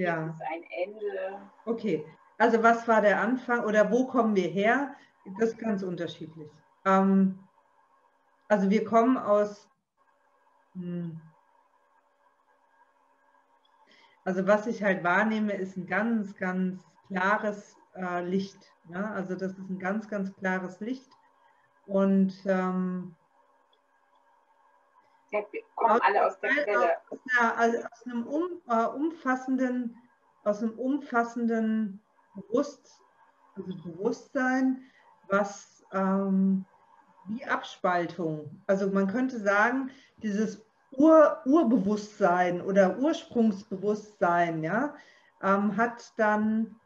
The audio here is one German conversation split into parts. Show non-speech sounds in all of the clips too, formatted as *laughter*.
Ja. Gibt es ein Ende? Okay. Also was war der Anfang oder wo kommen wir her? Das ist ganz unterschiedlich. Ähm, also wir kommen aus, hm, also was ich halt wahrnehme, ist ein ganz, ganz klares äh, Licht. Ne? Also das ist ein ganz, ganz klares Licht. Und ähm, wir kommen alle aus der Quelle. Aus, ja, also aus einem um, äh, umfassenden, aus einem umfassenden Bewusst, also Bewusstsein, was ähm, wie Abspaltung. Also man könnte sagen, dieses Ur, Urbewusstsein oder Ursprungsbewusstsein ja, ähm, hat dann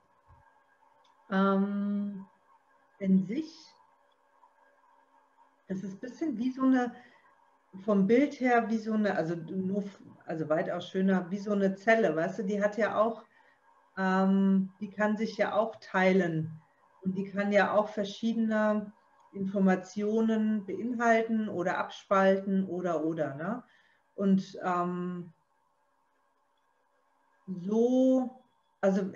ähm, in sich, das ist ein bisschen wie so eine, vom Bild her wie so eine, also nur, also weitaus schöner, wie so eine Zelle, weißt du, die hat ja auch, ähm, die kann sich ja auch teilen und die kann ja auch verschiedene Informationen beinhalten oder abspalten oder oder. Ne? Und ähm, so, also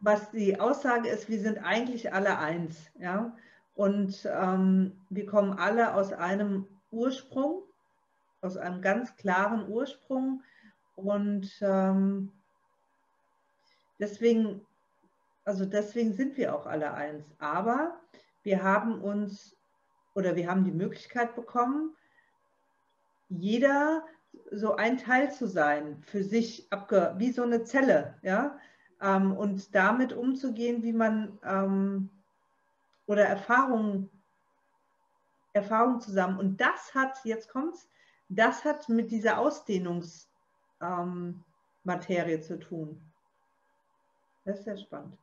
was die Aussage ist, wir sind eigentlich alle eins. Ja? Und ähm, wir kommen alle aus einem Ursprung, aus einem ganz klaren Ursprung. Und ähm, deswegen, also deswegen sind wir auch alle eins. Aber wir haben uns oder wir haben die Möglichkeit bekommen, jeder so ein Teil zu sein, für sich abge wie so eine Zelle, ja, ähm, und damit umzugehen, wie man ähm, oder Erfahrungen Erfahrung zusammen. Und das hat, jetzt kommt's, das hat mit dieser Ausdehnungsmaterie ähm, zu tun. Das ist sehr spannend.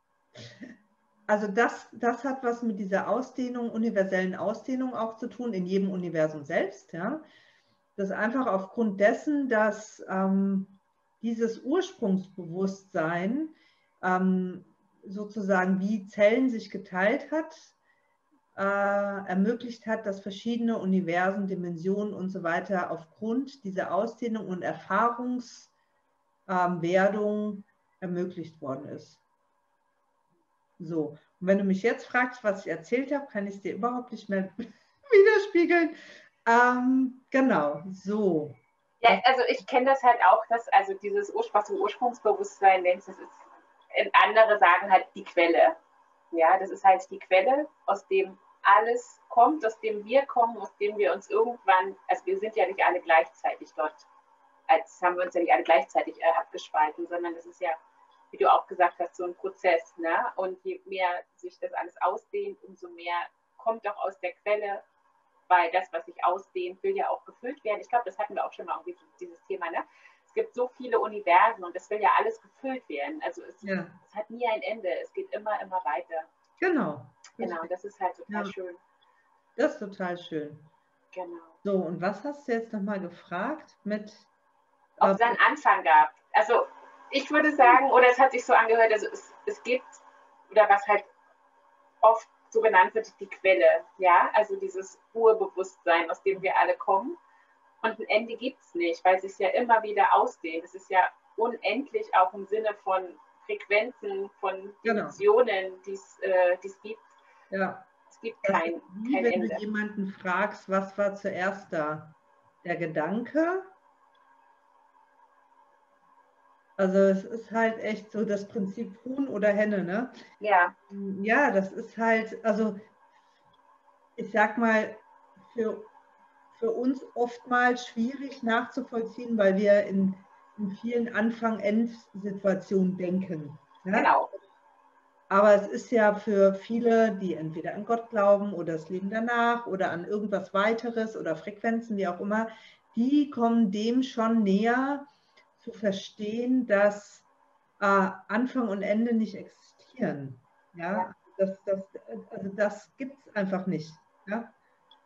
Also das, das hat was mit dieser Ausdehnung, universellen Ausdehnung auch zu tun, in jedem Universum selbst. Ja? Das einfach aufgrund dessen, dass ähm, dieses Ursprungsbewusstsein ähm, sozusagen wie Zellen sich geteilt hat, äh, ermöglicht hat, dass verschiedene Universen, Dimensionen und so weiter aufgrund dieser Ausdehnung und Erfahrungswerdung ähm, ermöglicht worden ist. So, und wenn du mich jetzt fragst, was ich erzählt habe, kann ich es dir überhaupt nicht mehr *laughs* widerspiegeln. Ähm, genau, so. Ja, also ich kenne das halt auch, dass also dieses Ursprungs Ursprungsbewusstsein, das ist, andere sagen halt die Quelle. Ja, das ist halt die Quelle, aus dem alles kommt, aus dem wir kommen, aus dem wir uns irgendwann, also wir sind ja nicht alle gleichzeitig dort, als haben wir uns ja nicht alle gleichzeitig äh, abgespalten, sondern das ist ja, wie du auch gesagt hast, so ein Prozess. Ne? Und je mehr sich das alles ausdehnt, umso mehr kommt auch aus der Quelle, weil das, was sich ausdehnt, will ja auch gefüllt werden. Ich glaube, das hatten wir auch schon mal irgendwie dieses Thema. Ne? Es gibt so viele Universen und es will ja alles gefüllt werden. Also es, ja. es hat nie ein Ende. Es geht immer, immer weiter. Genau. Genau, das ist halt total ja. schön. Das ist total schön. Genau. So, und was hast du jetzt nochmal gefragt mit. Ob es einen Anfang gab. Also, ich würde sagen, oder es hat sich so angehört, also es, es gibt, oder was halt oft so genannt wird, die Quelle. Ja, also dieses Urbewusstsein, aus dem wir alle kommen. Und ein Ende gibt es nicht, weil es sich ja immer wieder ausdehnt. Es ist ja unendlich auch im Sinne von Frequenzen, von. Dimensionen, genau. die äh, es gibt. Ja. Es gibt kein, wie, kein wenn Ende. du jemanden fragst, was war zuerst da? Der Gedanke? Also es ist halt echt so das Prinzip Huhn oder Henne, ne? Ja. Ja, das ist halt, also ich sag mal, für, für uns oftmals schwierig nachzuvollziehen, weil wir in in vielen Anfang-End-Situationen denken. Ja? Genau. Aber es ist ja für viele, die entweder an Gott glauben oder das Leben danach oder an irgendwas weiteres oder Frequenzen, wie auch immer, die kommen dem schon näher zu verstehen, dass äh, Anfang und Ende nicht existieren. Ja, das, das, also das gibt es einfach nicht. Ja?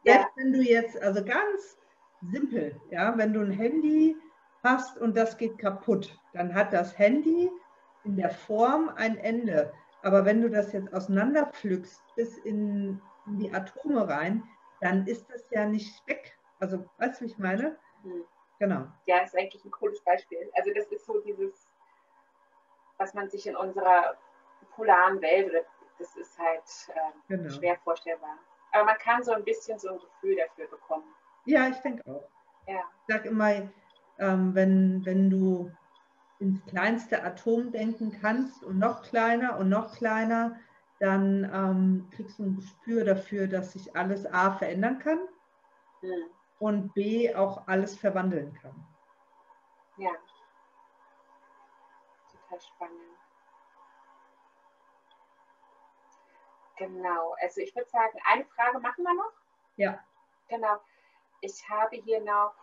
Selbst wenn du jetzt, also ganz simpel, ja, wenn du ein Handy hast und das geht kaputt, dann hat das Handy in der Form ein Ende. Aber wenn du das jetzt auseinanderpflückst bis in, die Atome rein, dann ist das ja nicht weg. Also, weißt du, wie ich meine? Hm. Genau. Ja, ist eigentlich ein cooles Beispiel. Also das ist so dieses, was man sich in unserer polaren Welt, das ist halt äh, genau. schwer vorstellbar. Aber man kann so ein bisschen so ein Gefühl dafür bekommen. Ja, ich denke auch. Ja. Ich sage immer, ähm, wenn, wenn du ins kleinste Atom denken kannst und noch kleiner und noch kleiner, dann ähm, kriegst du ein Gespür dafür, dass sich alles A verändern kann mhm. und B auch alles verwandeln kann. Ja. Total spannend. Genau, also ich würde sagen, eine Frage machen wir noch. Ja. Genau. Ich habe hier noch,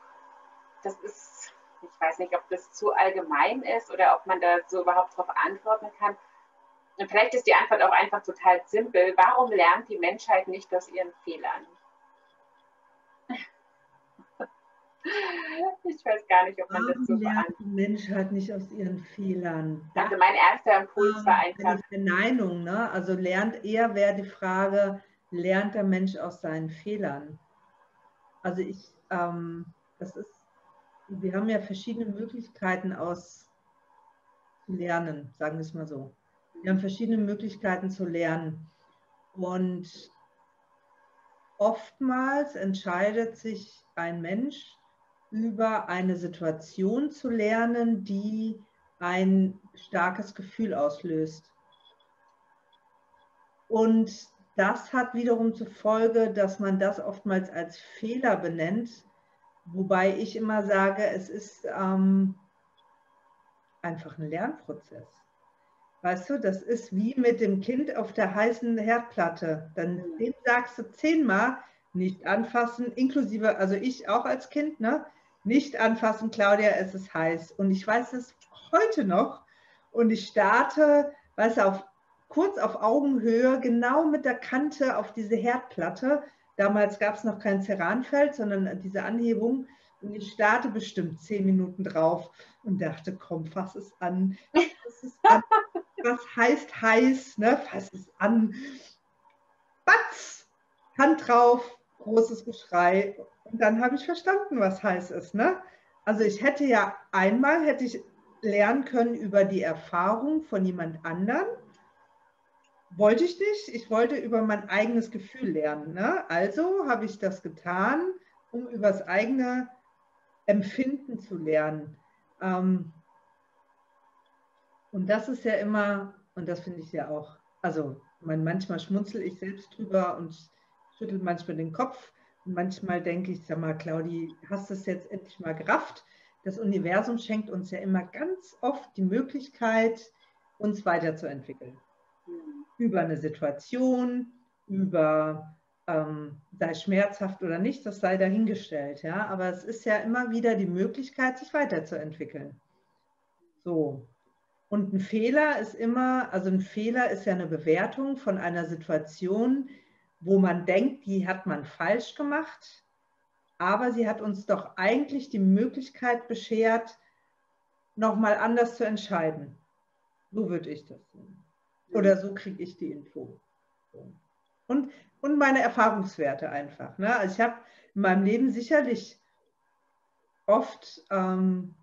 das ist, ich weiß nicht, ob das zu allgemein ist oder ob man da so überhaupt darauf antworten kann. Und vielleicht ist die Antwort auch einfach total simpel. Warum lernt die Menschheit nicht aus ihren Fehlern? *laughs* Ich weiß gar nicht, ob man Warum das so lernt die Menschheit nicht aus ihren Fehlern? Also mein erster Impuls war einfach. Verneinung, ne? Also lernt eher wäre die Frage, lernt der Mensch aus seinen Fehlern? Also ich, ähm, das ist, wir haben ja verschiedene Möglichkeiten aus zu lernen, sagen wir es mal so. Wir haben verschiedene Möglichkeiten zu lernen. Und oftmals entscheidet sich ein Mensch über eine Situation zu lernen, die ein starkes Gefühl auslöst. Und das hat wiederum zur Folge, dass man das oftmals als Fehler benennt, wobei ich immer sage, es ist ähm, einfach ein Lernprozess. Weißt du, das ist wie mit dem Kind auf der heißen Herdplatte. Dann dem sagst du zehnmal, nicht anfassen, inklusive, also ich auch als Kind, ne? Nicht anfassen, Claudia, es ist heiß. Und ich weiß es heute noch. Und ich starte, weißt du, auf, kurz auf Augenhöhe, genau mit der Kante auf diese Herdplatte. Damals gab es noch kein Ceranfeld, sondern diese Anhebung. Und ich starte bestimmt zehn Minuten drauf und dachte, komm, fass es an. Fass es an. *laughs* Was heißt heiß? Ne? Fass es an. Batz! Hand drauf, großes Geschrei. Und dann habe ich verstanden, was heiß ist. Ne? Also ich hätte ja einmal, hätte ich lernen können über die Erfahrung von jemand anderem. Wollte ich nicht. Ich wollte über mein eigenes Gefühl lernen. Ne? Also habe ich das getan, um über das eigene Empfinden zu lernen. Ähm, und das ist ja immer, und das finde ich ja auch, also man, manchmal schmunzel ich selbst drüber und schüttel manchmal den Kopf. Und manchmal denke ich, sag mal, Claudi, hast du es jetzt endlich mal gerafft? Das Universum schenkt uns ja immer ganz oft die Möglichkeit, uns weiterzuentwickeln. Mhm. Über eine Situation, über ähm, sei schmerzhaft oder nicht, das sei dahingestellt. Ja? Aber es ist ja immer wieder die Möglichkeit, sich weiterzuentwickeln. So. Und ein Fehler ist immer, also ein Fehler ist ja eine Bewertung von einer Situation, wo man denkt, die hat man falsch gemacht, aber sie hat uns doch eigentlich die Möglichkeit beschert, nochmal anders zu entscheiden. So würde ich das sehen. Oder so kriege ich die Info. Und, und meine Erfahrungswerte einfach. Ne? Also ich habe in meinem Leben sicherlich oft ähm,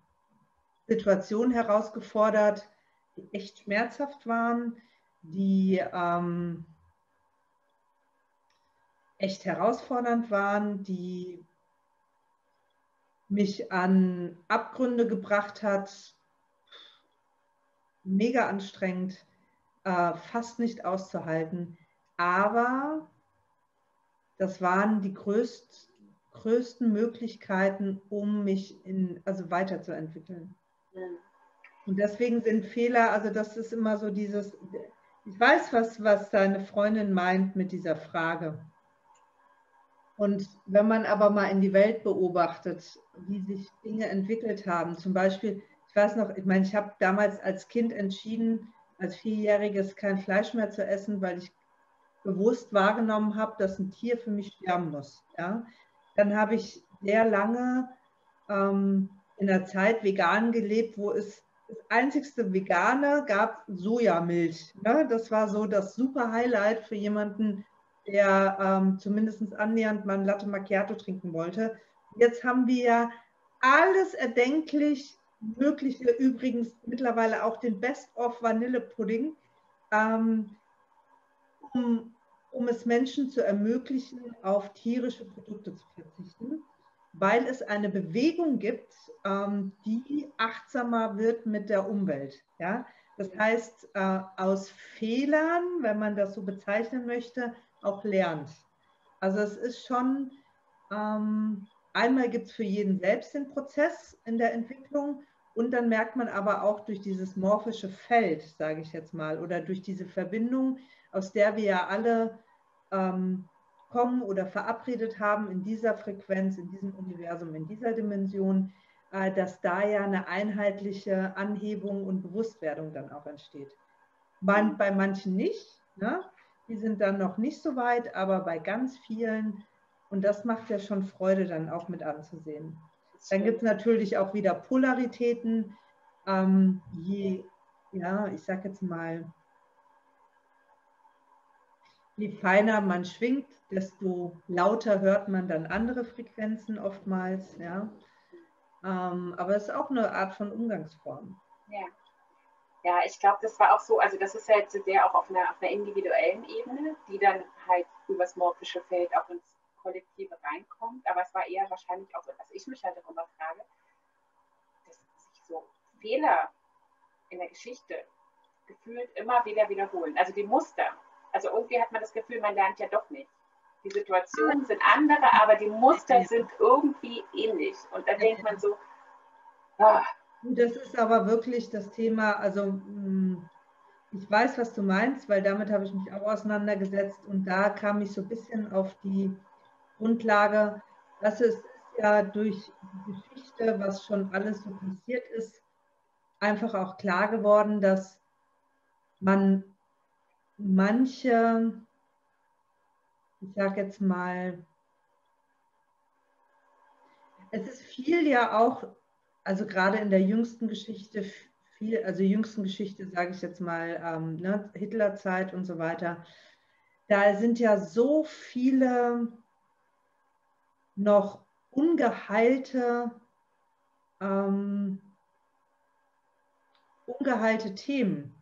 Situationen herausgefordert, die echt schmerzhaft waren, die ähm, echt herausfordernd waren, die mich an Abgründe gebracht hat, mega anstrengend, äh, fast nicht auszuhalten. Aber das waren die größt, größten Möglichkeiten, um mich in, also weiterzuentwickeln. Ja. Und deswegen sind Fehler, also das ist immer so dieses, ich weiß, was, was deine Freundin meint mit dieser Frage. Und wenn man aber mal in die Welt beobachtet, wie sich Dinge entwickelt haben, zum Beispiel, ich weiß noch, ich meine, ich habe damals als Kind entschieden, als Vierjähriges kein Fleisch mehr zu essen, weil ich bewusst wahrgenommen habe, dass ein Tier für mich sterben muss. Ja? Dann habe ich sehr lange ähm, in der Zeit vegan gelebt, wo es das einzigste Vegane gab Sojamilch. Ne? Das war so das super Highlight für jemanden, der ähm, zumindest annähernd mal ein Latte Macchiato trinken wollte. Jetzt haben wir alles erdenklich mögliche, übrigens mittlerweile auch den Best-of Vanillepudding, ähm, um, um es Menschen zu ermöglichen, auf tierische Produkte zu verzichten, weil es eine Bewegung gibt, ähm, die achtsamer wird mit der Umwelt. Ja? Das heißt, äh, aus Fehlern, wenn man das so bezeichnen möchte, auch lernt. Also es ist schon, ähm, einmal gibt es für jeden selbst den Prozess in der Entwicklung und dann merkt man aber auch durch dieses morphische Feld, sage ich jetzt mal, oder durch diese Verbindung, aus der wir ja alle ähm, kommen oder verabredet haben in dieser Frequenz, in diesem Universum, in dieser Dimension, äh, dass da ja eine einheitliche Anhebung und Bewusstwerdung dann auch entsteht. Man, bei manchen nicht, ne? Die sind dann noch nicht so weit, aber bei ganz vielen, und das macht ja schon Freude dann auch mit anzusehen. Dann gibt es natürlich auch wieder Polaritäten. Ähm, je, ja, ich sag jetzt mal, je feiner man schwingt, desto lauter hört man dann andere Frequenzen oftmals. Ja. Ähm, aber es ist auch eine Art von Umgangsform. Ja. Ja, ich glaube, das war auch so, also das ist halt sehr auch auf einer, auf einer individuellen Ebene, die dann halt übers morphische Feld auch ins Kollektive reinkommt. Aber es war eher wahrscheinlich auch so, dass ich mich halt immer frage, dass sich so Fehler in der Geschichte gefühlt immer wieder wiederholen. Also die Muster. Also irgendwie hat man das Gefühl, man lernt ja doch nicht. Die Situationen sind andere, aber die Muster sind irgendwie ähnlich. Und dann denkt man so, ah. Das ist aber wirklich das Thema, also hm, ich weiß, was du meinst, weil damit habe ich mich auch auseinandergesetzt und da kam ich so ein bisschen auf die Grundlage, dass es ja durch die Geschichte, was schon alles so passiert ist, einfach auch klar geworden, dass man manche ich sage jetzt mal, es ist viel ja auch, also gerade in der jüngsten Geschichte, viel, also jüngsten Geschichte sage ich jetzt mal, ähm, ne, Hitlerzeit und so weiter, da sind ja so viele noch ungeheilte, ähm, ungeheilte Themen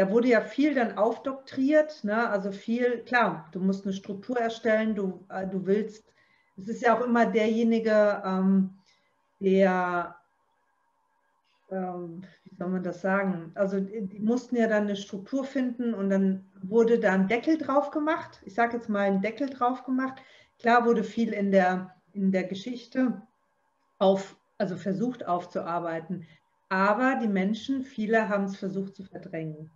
da wurde ja viel dann aufdoktriert, ne? also viel, klar, du musst eine Struktur erstellen, du, äh, du willst, es ist ja auch immer derjenige, ähm, der, ähm, wie soll man das sagen, also die, mussten ja dann eine Struktur finden und dann wurde da ein Deckel drauf gemacht, ich sage jetzt mal einen Deckel drauf gemacht, klar wurde viel in der, in der Geschichte auf, also versucht aufzuarbeiten, aber die Menschen, viele haben es versucht zu verdrängen.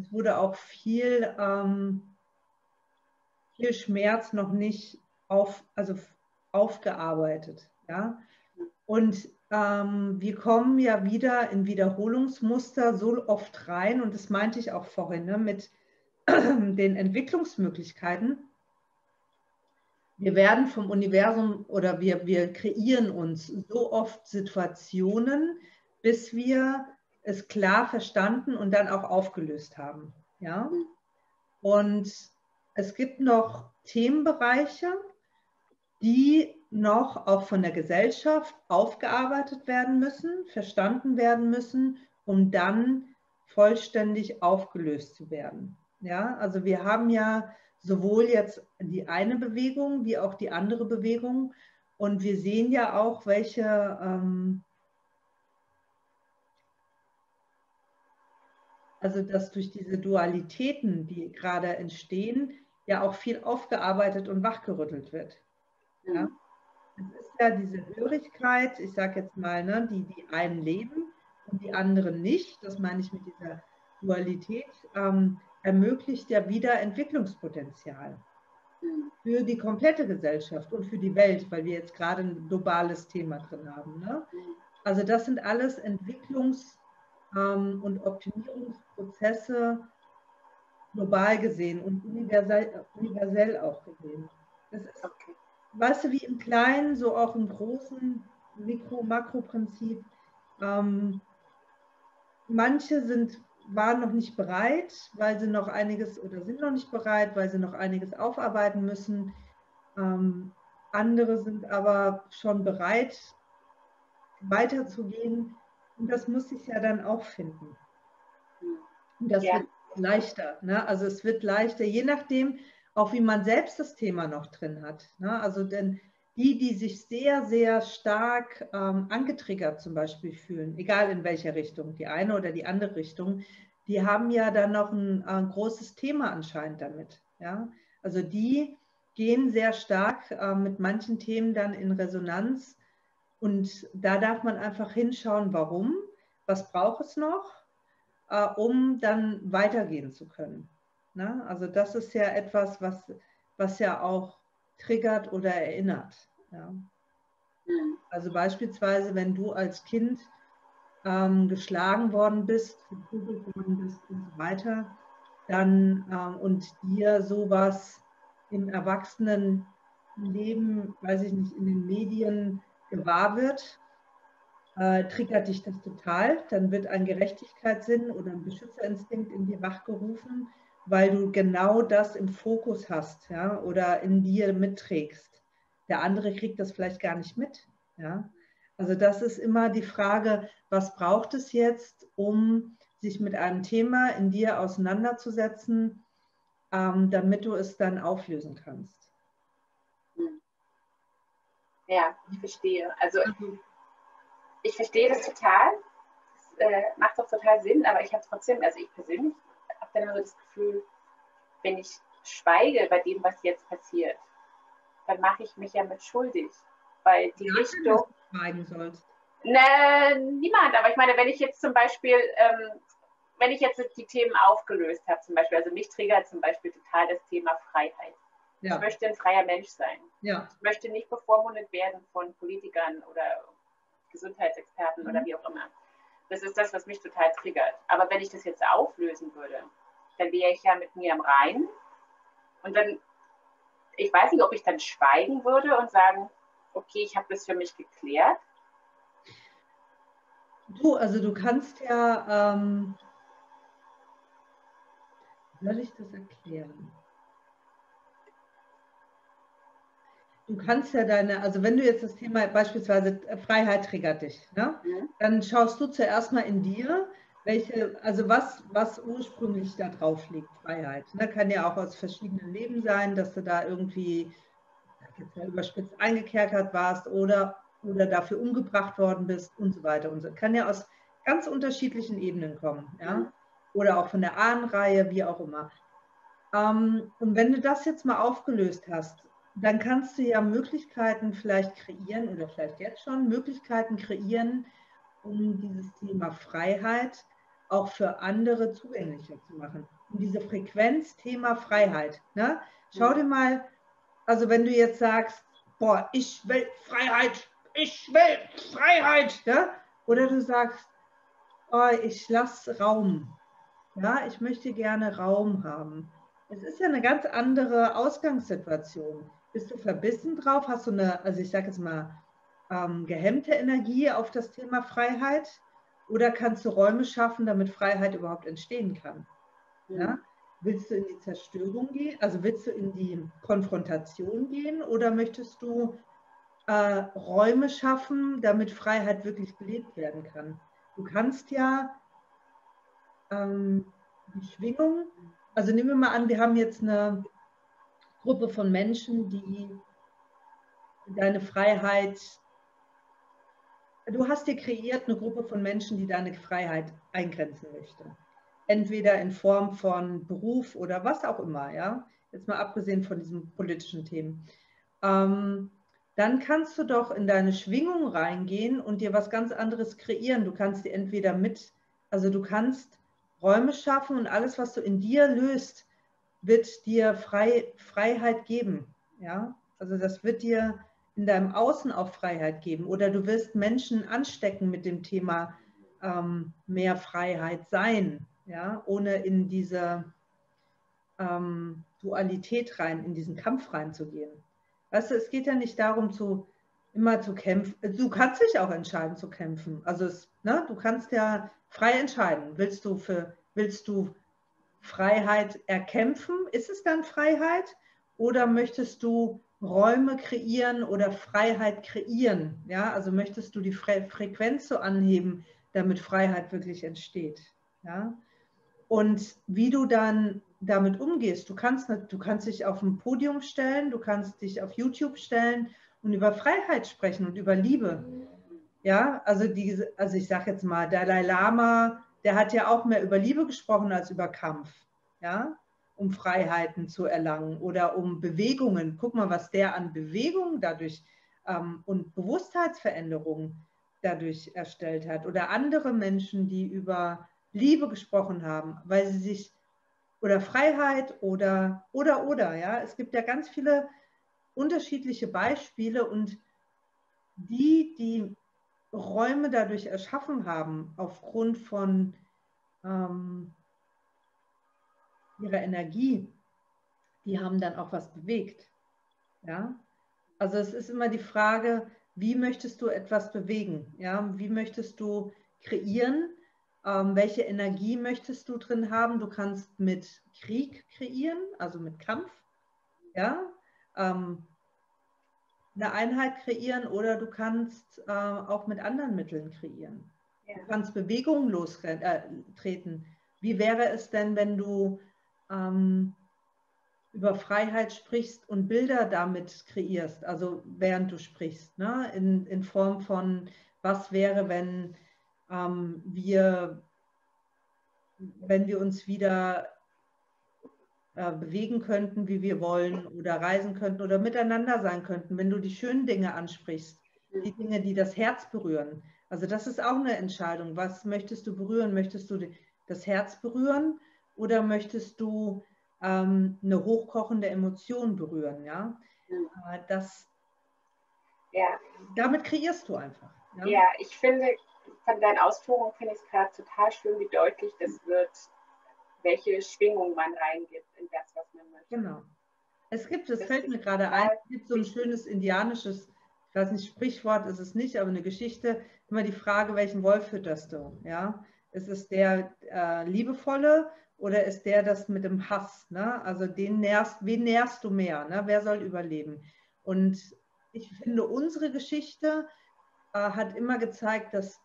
Es wurde auch viel, ähm, viel Schmerz noch nicht auf, also aufgearbeitet. Ja? Und ähm, wir kommen ja wieder in Wiederholungsmuster so oft rein, und das meinte ich auch vorhin ne, mit *clears throat* den Entwicklungsmöglichkeiten. Wir werden vom Universum oder wir, wir kreieren uns so oft Situationen, bis wir es klar verstanden und dann auch aufgelöst haben. Ja? Und es gibt noch Themenbereiche, die noch auch von der Gesellschaft aufgearbeitet werden müssen, verstanden werden müssen, um dann vollständig aufgelöst zu werden. Ja, also wir haben ja sowohl jetzt die eine Bewegung wie auch die andere Bewegung und wir sehen ja auch, welche ähm, Also dass durch diese Dualitäten, die gerade entstehen, ja auch viel aufgearbeitet und wachgerüttelt wird. Ja? Ist ja diese Hörigkeit, ich sage jetzt mal, ne, die die einen leben und die anderen nicht, das meine ich mit dieser Dualität, ähm, ermöglicht ja wieder Entwicklungspotenzial für die komplette Gesellschaft und für die Welt, weil wir jetzt gerade ein globales Thema drin haben. Ne? Also das sind alles Entwicklungs- ähm, und Optimierungsprozesse global gesehen und universell, universell auch gesehen. Das ist, okay. Weißt du, wie im Kleinen, so auch im großen Mikro-Makro-Prinzip. Ähm, manche sind, waren noch nicht bereit, weil sie noch einiges oder sind noch nicht bereit, weil sie noch einiges aufarbeiten müssen. Ähm, andere sind aber schon bereit, weiterzugehen Und das muss ich ja dann auch finden. Und das ja. wird leichter. Ne? Also es wird leichter, je nachdem, auch wie man selbst das Thema noch drin hat. Ne? Also denn die, die sich sehr, sehr stark ähm, angetriggert zum Beispiel fühlen, egal in welcher Richtung, die eine oder die andere Richtung, die haben ja dann noch ein, ein großes Thema anscheinend damit. Ja? Also die gehen sehr stark äh, mit manchen Themen dann in Resonanz und da darf man einfach hinschauen, warum, was braucht es noch, äh, um dann weitergehen zu können. Ne? Also das ist ja etwas, was, was ja auch triggert oder erinnert. Ja. Mhm. Also beispielsweise, wenn du als Kind ähm, geschlagen worden bist, geprügelt worden bist und so weiter, dann ähm, und dir sowas im Erwachsenenleben, weiß ich nicht, in den Medien gewahr wird, äh, triggert dich das total. Dann wird ein Gerechtigkeitssinn oder ein Beschützerinstinkt in dir wachgerufen, weil du genau das im Fokus hast ja, oder in dir mitträgst. Der andere kriegt das vielleicht gar nicht mit. Ja. Also das ist immer die Frage, was braucht es jetzt, um sich mit einem Thema in dir auseinanderzusetzen, ähm, damit du es dann auflösen kannst. Ja, ich verstehe. Also ich verstehe das total. Das äh, macht doch total Sinn, aber ich habe trotzdem, also ich persönlich dann so das Gefühl, wenn ich schweige bei dem, was jetzt passiert, dann mache ich mich ja mit schuldig. Weil die ja, Richtung. schweigen sollst. Ne, niemand, aber ich meine, wenn ich jetzt zum Beispiel, ähm, wenn ich jetzt die Themen aufgelöst habe, zum Beispiel, also mich triggert zum Beispiel total das Thema Freiheit. Ja. Ich möchte ein freier Mensch sein. Ja. Ich möchte nicht bevormundet werden von Politikern oder Gesundheitsexperten mhm. oder wie auch immer. Das ist das, was mich total triggert. Aber wenn ich das jetzt auflösen würde, dann wäre ich ja mit mir im Reinen. Und dann, ich weiß nicht, ob ich dann schweigen würde und sagen, okay, ich habe das für mich geklärt. Du, also du kannst ja, ähm, wie soll ich das erklären? du kannst ja deine, also wenn du jetzt das Thema beispielsweise äh, Freiheit triggert dich, ne? Ja. dann schaust du zuerst mal in dir, welche, also was, was ursprünglich da drauf liegt, Freiheit. Ne? Kann ja auch aus verschiedenen Leben sein, dass du da irgendwie jetzt mal überspitzt eingekerkert warst oder, oder dafür umgebracht worden bist und so weiter und so. Kann ja aus ganz unterschiedlichen Ebenen kommen, ja. Oder auch von der Ahnenreihe, wie auch immer. Ähm, und wenn du das jetzt mal aufgelöst hast, dann kannst du ja Möglichkeiten vielleicht kreieren oder vielleicht jetzt schon Möglichkeiten kreieren, um dieses Thema Freiheit auch für andere zugänglicher zu machen. Und diese Frequenz Thema Freiheit. Ne? Schau dir mal, also wenn du jetzt sagst, boah, ich will Freiheit, ich will Freiheit, ja? oder du sagst, oh, ich lasse Raum, ja, ich möchte gerne Raum haben. Es ist ja eine ganz andere Ausgangssituation. Bist du verbissen drauf? Hast du eine, also ich sage jetzt mal, ähm, gehemmte Energie auf das Thema Freiheit? Oder kannst du Räume schaffen, damit Freiheit überhaupt entstehen kann? Ja. ja? Willst du in die Zerstörung gehen? Also willst du in die Konfrontation gehen? Oder möchtest du äh, Räume schaffen, damit Freiheit wirklich gelebt werden kann? Du kannst ja ähm, die Schwingung, also nehmen wir mal an, wir haben jetzt eine Gruppe von Menschen, die deine Freiheit, du hast dir kreiert eine Gruppe von Menschen, die deine Freiheit eingrenzen möchte. Entweder in Form von Beruf oder was auch immer, ja. Jetzt mal abgesehen von diesen politischen Themen. Ähm, dann kannst du doch in deine Schwingung reingehen und dir was ganz anderes kreieren. Du kannst dir entweder mit, also du kannst Räume schaffen und alles, was du in dir löst, wird dir Frei, Freiheit geben. Ja? Also das wird dir in deinem Außen auch Freiheit geben. Oder du wirst Menschen anstecken mit dem Thema ähm, mehr Freiheit sein, ja? ohne in diese ähm, Dualität rein, in diesen Kampf reinzugehen. Weißt du, es geht ja nicht darum, zu, immer zu kämpfen. Du kannst dich auch entscheiden zu kämpfen. Also es, ne, du kannst ja frei entscheiden. Willst du für, willst du Freiheit erkämpfen? Ist es dann Freiheit? Oder möchtest du Räume kreieren oder Freiheit kreieren? Ja, also möchtest du die Fre Frequenz so anheben, damit Freiheit wirklich entsteht. Ja? Und wie du dann damit umgehst, du kannst, du kannst dich auf ein Podium stellen, du kannst dich auf YouTube stellen und über Freiheit sprechen und über Liebe. Ja, also, diese, also ich sage jetzt mal, Dalai Lama, der hat ja auch mehr über Liebe gesprochen als über Kampf. Ja, um Freiheiten zu erlangen oder um Bewegungen. Guck mal, was der an Bewegungen dadurch ähm, und Bewusstheitsveränderungen dadurch erstellt hat. Oder andere Menschen, die über Liebe gesprochen haben, weil sie sich oder Freiheit oder oder oder ja, es gibt ja ganz viele unterschiedliche Beispiele und die, die Räume dadurch erschaffen haben, aufgrund von ähm, ihrer Energie, die haben dann auch was bewegt. Ja? Also es ist immer die Frage, wie möchtest du etwas bewegen? Ja? Wie möchtest du kreieren? Ähm, welche Energie möchtest du drin haben? Du kannst mit Krieg kreieren, also mit Kampf. Ja? Ähm, eine Einheit kreieren oder du kannst äh, auch mit anderen Mitteln kreieren. Ja. Du kannst Bewegungen lostreten. Äh, Wie wäre es denn, wenn du ähm, über Freiheit sprichst und Bilder damit kreierst, also während du sprichst, ne? in, in Form von, was wäre, wenn ähm, wir, wenn wir uns wieder äh, bewegen könnten, wie wir wollen oder reisen könnten oder miteinander sein könnten, wenn du die schönen Dinge ansprichst, die Dinge, die das Herz berühren. Also das ist auch eine Entscheidung. Was möchtest du berühren? Möchtest du das Herz berühren oder möchtest du ähm, eine hochkochende Emotion berühren? Ja, mhm. das, ja. damit kreierst du einfach. Ja? ja, ich finde, von deinen Ausführungen finde ich es gerade total schön, wie deutlich das wird, welche Schwingung man reingibt in das, was man möchte. Genau. Es gibt, es fällt mir gerade ein, es gibt so ein schönes indianisches, ich weiß nicht, Sprichwort ist es nicht, aber eine Geschichte, immer die Frage, welchen Wolf fütterst du? Ja? Ist es der äh, liebevolle oder ist der das mit dem Hass? Ne? Also den nährst, wen nährst du mehr? Ne? Wer soll überleben? Und ich finde, unsere Geschichte äh, hat immer gezeigt, dass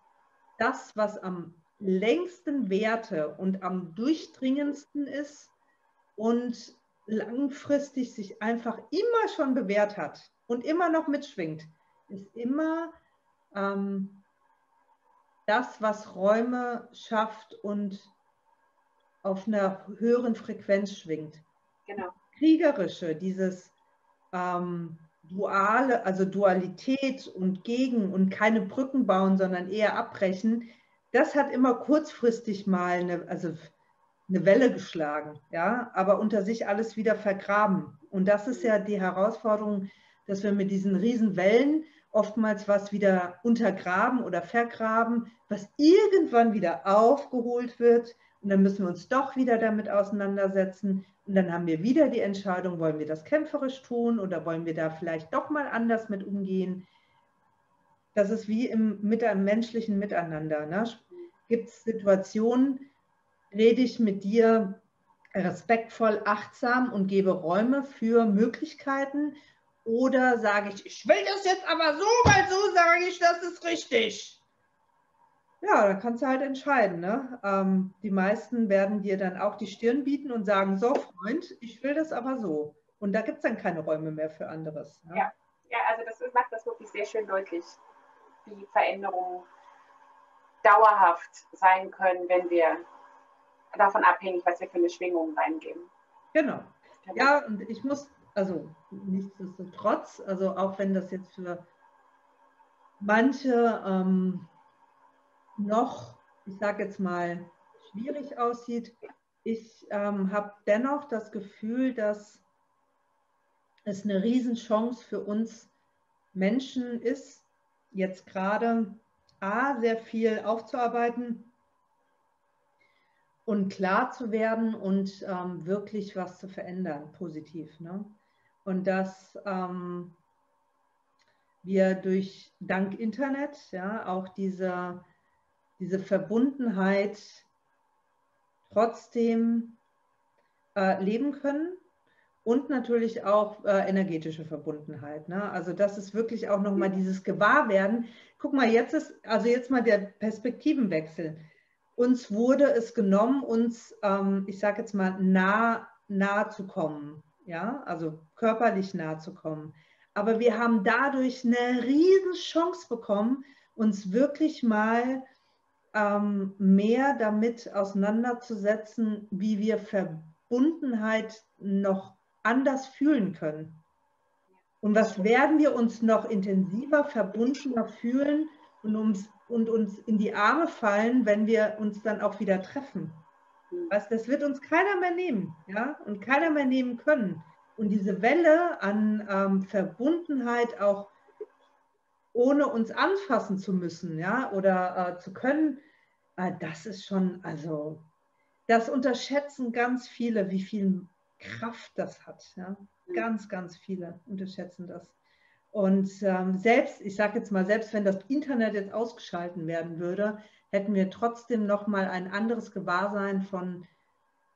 das, was am längsten Werte und am durchdringendsten ist und langfristig sich einfach immer schon bewährt hat und immer noch mitschwingt, ist immer ähm, das, was Räume schafft und auf einer höheren Frequenz schwingt. Genau. Kriegerische, dieses ähm, Duale, also Dualität und Gegen und keine Brücken bauen, sondern eher abbrechen, das hat immer kurzfristig mal eine, also eine Welle geschlagen, ja, aber unter sich alles wieder vergraben. Und das ist ja die Herausforderung, dass wir mit diesen Riesenwellen oftmals was wieder untergraben oder vergraben, was irgendwann wieder aufgeholt wird. Und dann müssen wir uns doch wieder damit auseinandersetzen. Und dann haben wir wieder die Entscheidung, wollen wir das kämpferisch tun oder wollen wir da vielleicht doch mal anders mit umgehen. Das ist wie im, mit einem menschlichen Miteinander. Ne? Gibt es Situationen, rede ich mit dir respektvoll, achtsam und gebe Räume für Möglichkeiten? Oder sage ich, ich will das jetzt aber so, weil so sage ich, das ist richtig. Ja, da kannst du halt entscheiden. Ne? Ähm, die meisten werden dir dann auch die Stirn bieten und sagen, so Freund, ich will das aber so. Und da gibt es dann keine Räume mehr für anderes. Ne? Ja. ja, also das macht das wirklich sehr schön deutlich die Veränderungen dauerhaft sein können, wenn wir davon abhängig, was wir für eine Schwingung reingeben. Genau. Ja, und ich muss, also nichtsdestotrotz, also auch wenn das jetzt für manche ähm, noch, ich sage jetzt mal, schwierig aussieht, ich ähm, habe dennoch das Gefühl, dass es eine Riesenchance für uns Menschen ist, jetzt gerade A, sehr viel aufzuarbeiten und klar zu werden und ähm, wirklich was zu verändern, positiv. Ne? Und dass ähm, wir durch dank Internet ja auch diese, diese Verbundenheit trotzdem äh, leben können und natürlich auch äh, energetische Verbundenheit. Ne? Also das ist wirklich auch nochmal dieses Gewahrwerden. Guck mal, jetzt ist, also jetzt mal der Perspektivenwechsel. Uns wurde es genommen, uns, ähm, ich sage jetzt mal, nah, nah zu kommen, ja, also körperlich nah zu kommen. Aber wir haben dadurch eine riesen Chance bekommen, uns wirklich mal ähm, mehr damit auseinanderzusetzen, wie wir Verbundenheit noch anders fühlen können. Und was werden wir uns noch intensiver, verbundener fühlen und uns, und uns in die Arme fallen, wenn wir uns dann auch wieder treffen? Was, das wird uns keiner mehr nehmen, ja, und keiner mehr nehmen können. Und diese Welle an ähm, Verbundenheit auch ohne uns anfassen zu müssen, ja, oder äh, zu können, äh, das ist schon, also, das unterschätzen ganz viele, wie viel Kraft das hat. Ja? Ganz, ganz viele unterschätzen das. Und ähm, selbst, ich sage jetzt mal, selbst wenn das Internet jetzt ausgeschalten werden würde, hätten wir trotzdem nochmal ein anderes Gewahrsein von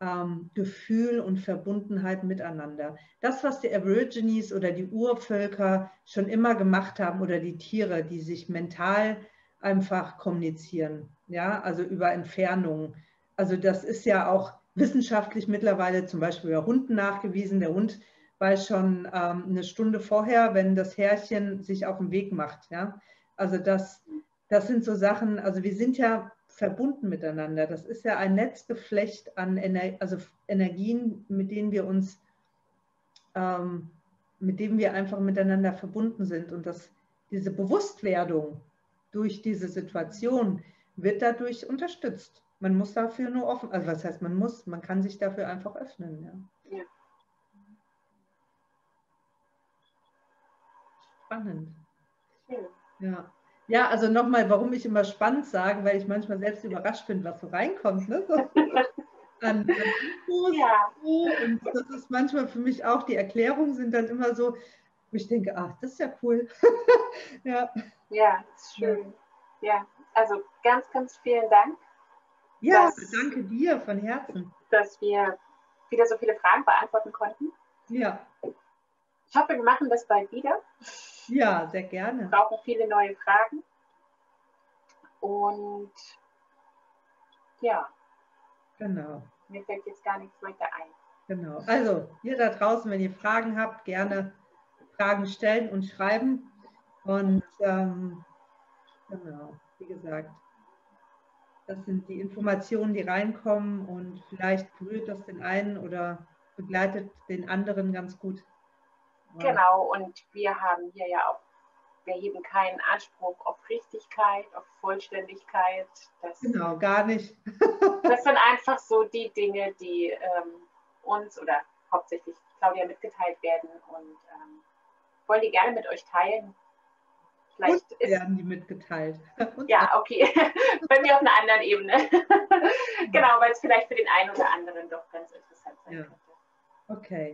ähm, Gefühl und Verbundenheit miteinander. Das, was die Aborigines oder die Urvölker schon immer gemacht haben oder die Tiere, die sich mental einfach kommunizieren, ja, also über Entfernungen. Also das ist ja auch wissenschaftlich mittlerweile zum Beispiel bei Hunden nachgewiesen. Der Hund weiß schon ähm, eine Stunde vorher, wenn das Härchen sich auf den Weg macht. Ja? Also das, das sind so Sachen, also wir sind ja verbunden miteinander. Das ist ja ein Netzgeflecht an Ener also Energien, mit denen wir uns, ähm, mit denen wir einfach miteinander verbunden sind. Und das, diese Bewusstwerdung durch diese Situation wird dadurch unterstützt. Man muss dafür nur offen, also was heißt man muss, man kann sich dafür einfach öffnen. Ja. ja. Spannend. Schön. Ja. Ja, also nochmal, warum ich immer spannend sage, weil ich manchmal selbst überrascht bin, was so reinkommt. Ne? So *laughs* an, Infos ja. und das ist manchmal für mich auch, die Erklärungen sind dann immer so, wo ich denke, ach, das ist ja cool. *laughs* ja. ja, ist schön. Ja, also ganz, ganz vielen Dank ja, dass, danke dir von Herzen. Dass wir wieder so viele Fragen beantworten konnten. Ja. Ich hoffe, wir machen das bald wieder. Ja, sehr gerne. Wir brauchen viele neue Fragen. Und ja. Genau. Mir fällt jetzt gar nichts weiter ein. Genau. Also, ihr da draußen, wenn ihr Fragen habt, gerne Fragen stellen und schreiben. Und ähm, genau, wie gesagt, das sind die Informationen, die reinkommen und vielleicht berührt das den einen oder begleitet den anderen ganz gut. Genau, und wir haben hier ja auch, wir heben keinen Anspruch auf Richtigkeit, auf Vollständigkeit. Das, genau, gar nicht. *laughs* das sind einfach so die Dinge, die ähm, uns oder hauptsächlich Claudia mitgeteilt werden und ähm, wollen die gerne mit euch teilen. Vielleicht ist, werden die mitgeteilt. *laughs* ja, okay. *laughs* Bei mir auf einer anderen Ebene. genau, weil es vielleicht für den einen oder anderen doch ganz interessant sein ja. könnte. Okay.